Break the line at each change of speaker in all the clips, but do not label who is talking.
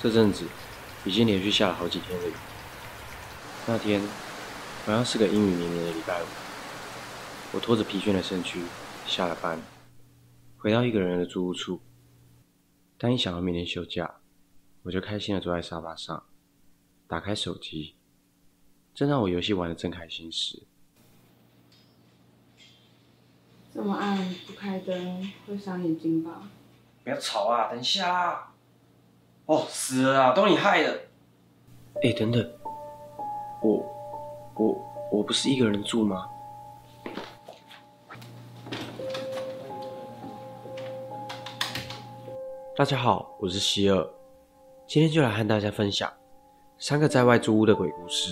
这阵子已经连续下了好几天的雨。那天好像是个阴雨绵绵的礼拜五，我拖着疲倦的身躯下了班，回到一个人的租屋处。但一想到明天休假，我就开心的坐在沙发上，打开手机。正当我游戏玩的正开心时，
这么暗不开灯会伤眼睛吧？
不要吵啊！等一下啊！哦，死了啊！都你害的！哎，等等，我我我不是一个人住吗？大家好，我是希尔，今天就来和大家分享三个在外租屋的鬼故事。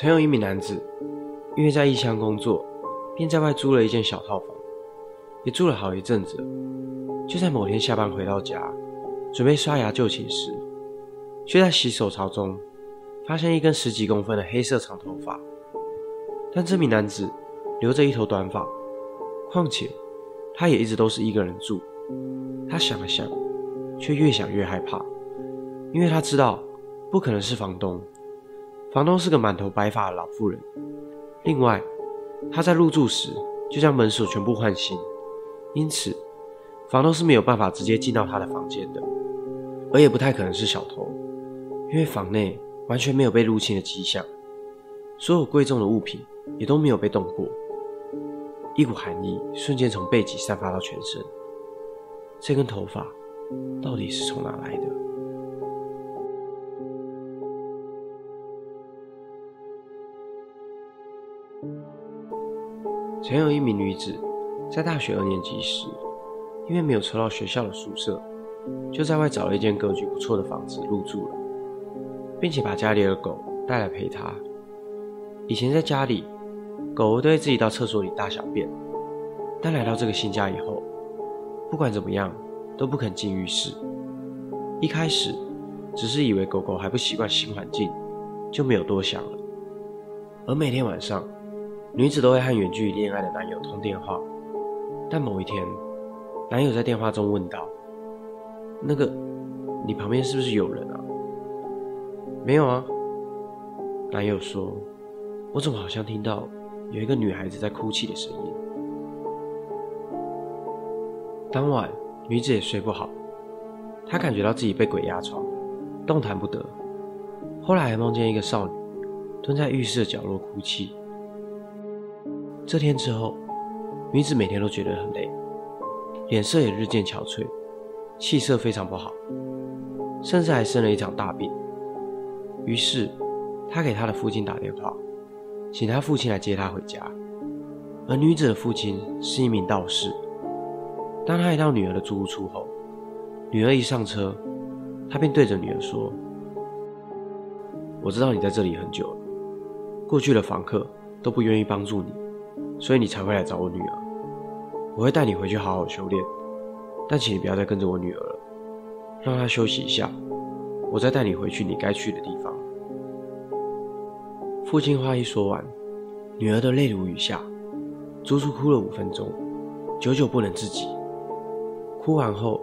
曾有一名男子，因为在异乡工作，便在外租了一间小套房，也住了好一阵子。就在某天下班回到家，准备刷牙就寝时，却在洗手槽中发现一根十几公分的黑色长头发。但这名男子留着一头短发，况且他也一直都是一个人住。他想了想，却越想越害怕，因为他知道不可能是房东。房东是个满头白发的老妇人。另外，他在入住时就将门锁全部换新，因此房东是没有办法直接进到他的房间的，而也不太可能是小偷，因为房内完全没有被入侵的迹象，所有贵重的物品也都没有被动过。一股寒意瞬间从背脊散发到全身。这根头发到底是从哪来的？曾有一名女子，在大学二年级时，因为没有抽到学校的宿舍，就在外找了一间格局不错的房子入住了，并且把家里的狗带来陪她。以前在家里，狗都会自己到厕所里大小便，但来到这个新家以后，不管怎么样都不肯进浴室。一开始只是以为狗狗还不习惯新环境，就没有多想了。而每天晚上，女子都会和远距离恋爱的男友通电话，但某一天，男友在电话中问道：“那个，你旁边是不是有人啊？”“没有啊。”男友说：“我怎么好像听到有一个女孩子在哭泣的声音？”当晚，女子也睡不好，她感觉到自己被鬼压床，动弹不得。后来还梦见一个少女蹲在浴室的角落哭泣。这天之后，女子每天都觉得很累，脸色也日渐憔悴，气色非常不好，甚至还生了一场大病。于是，她给她的父亲打电话，请她父亲来接她回家。而女子的父亲是一名道士。当他来到女儿的租屋处后，女儿一上车，他便对着女儿说：“我知道你在这里很久了，过去的房客都不愿意帮助你。”所以你才会来找我女儿。我会带你回去好好修炼，但请你不要再跟着我女儿了，让她休息一下，我再带你回去你该去的地方。父亲话一说完，女儿的泪如雨下，足足哭了五分钟，久久不能自己。哭完后，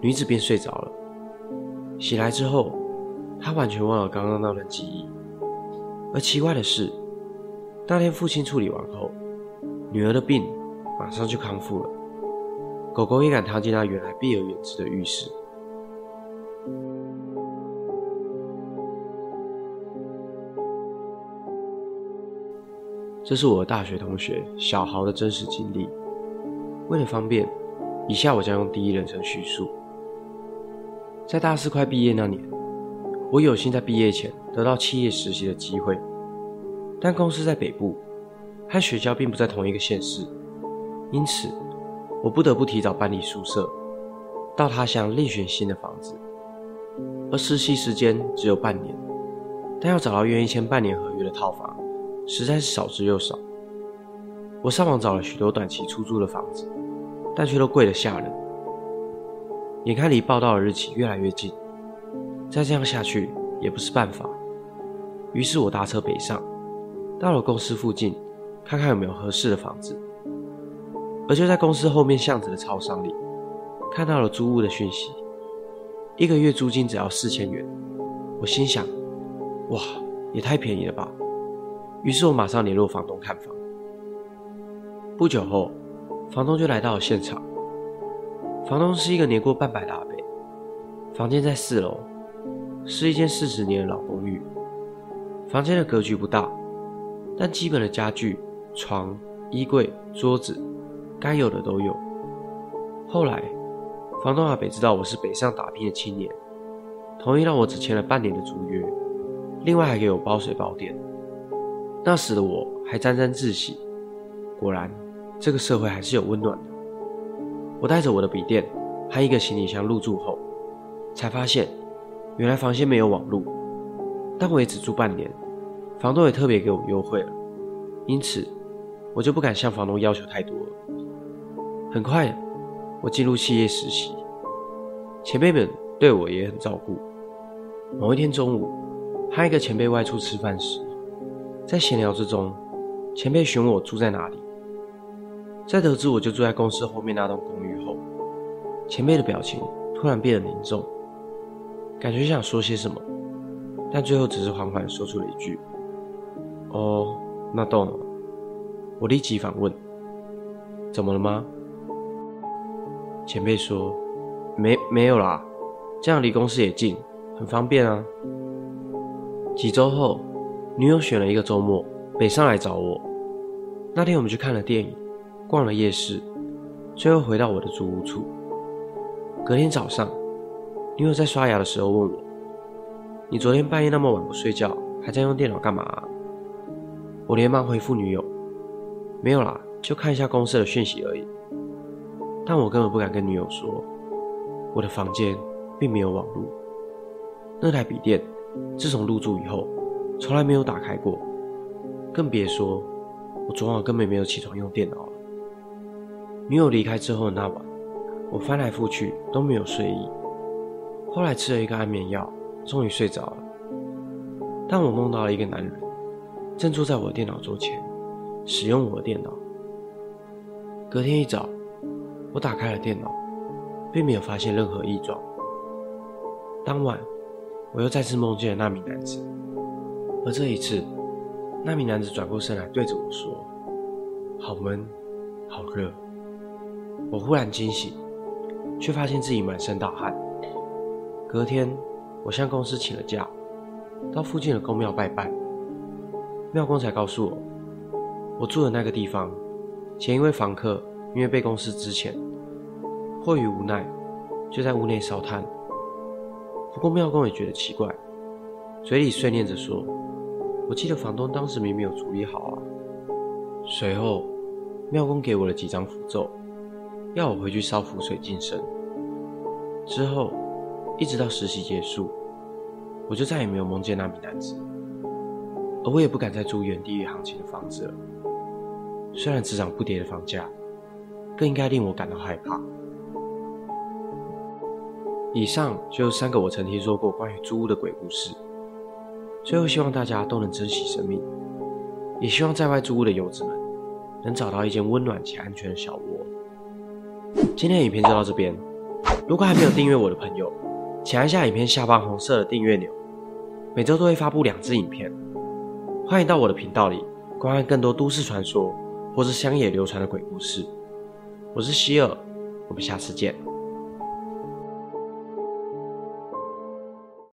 女子便睡着了。醒来之后，她完全忘了刚刚那段记忆。而奇怪的是，那天父亲处理完后。女儿的病马上就康复了，狗狗也敢踏进她原来避而远之的浴室。这是我的大学同学小豪的真实经历。为了方便，以下我将用第一人称叙述。在大四快毕业那年，我有幸在毕业前得到企业实习的机会，但公司在北部。和学校并不在同一个县市，因此我不得不提早搬离宿舍，到他乡另选新的房子。而实习时间只有半年，但要找到愿意签半年合约的套房，实在是少之又少。我上网找了许多短期出租的房子，但却都贵得吓人。眼看离报道的日期越来越近，再这样下去也不是办法，于是我搭车北上，到了公司附近，看看有没有合适的房子。而就在公司后面巷子的超商里，看到了租屋的讯息，一个月租金只要四千元。我心想，哇，也太便宜了吧！于是我马上联络房东看房。不久后，房东就来到了现场。房东是一个年过半百的阿伯，房间在四楼，是一间四十年的老公寓。房间的格局不大，但基本的家具、床、衣柜、桌子，该有的都有。后来，房东阿北知道我是北上打拼的青年，同意让我只签了半年的租约，另外还给我包水包电。那时的我还沾沾自喜，果然，这个社会还是有温暖的。我带着我的笔电和一个行李箱入住后，才发现原来房间没有网路。但我也只住半年，房东也特别给我优惠了，因此我就不敢向房东要求太多。很快，我进入企业实习，前辈们对我也很照顾。某一天中午，和一个前辈外出吃饭时，在闲聊之中，前辈询问我住在哪里。在得知我就住在公司后面那栋公寓后，前辈的表情突然变得凝重，感觉想说些什么，但最后只是缓缓说出了一句：“哦，那栋。”我立即反问：“怎么了吗？”前辈说：“没没有啦，这样离公司也近，很方便啊。”几周后，女友选了一个周末北上来找我，那天我们去看了电影。逛了夜市，最后回到我的租屋处。隔天早上，女友在刷牙的时候问我：“你昨天半夜那么晚不睡觉，还在用电脑干嘛？”我连忙回复女友：“没有啦，就看一下公司的讯息而已。”但我根本不敢跟女友说，我的房间并没有网络。那台笔电自从入住以后，从来没有打开过，更别说我昨晚根本没有起床用电脑了。女友离开之后的那晚，我翻来覆去都没有睡意。后来吃了一个安眠药，终于睡着了。但我梦到了一个男人，正坐在我的电脑桌前，使用我的电脑。隔天一早，我打开了电脑，并没有发现任何异状。当晚，我又再次梦见了那名男子，而这一次，那名男子转过身来对着我说：“好闷，好热。”我忽然惊醒，却发现自己满身大汗。隔天，我向公司请了假，到附近的公庙拜拜。庙公才告诉我，我住的那个地方，前一位房客因为被公司之前，迫于无奈，就在屋内烧炭。不过庙公也觉得奇怪，嘴里碎念着说：“我记得房东当时明明有处理好啊。”随后，庙公给我了几张符咒。要我回去烧符水净身。之后，一直到实习结束，我就再也没有梦见那名男子，而我也不敢再租原地行情的房子了。虽然只涨不跌的房价，更应该令我感到害怕。以上就是三个我曾听说过关于租屋的鬼故事。最后，希望大家都能珍惜生命，也希望在外租屋的游子们能找到一间温暖且安全的小窝。今天的影片就到这边。如果还没有订阅我的朋友，请按下影片下方红色的订阅钮。每周都会发布两支影片，欢迎到我的频道里观看更多都市传说或是乡野流传的鬼故事。我是希尔，我们下次见。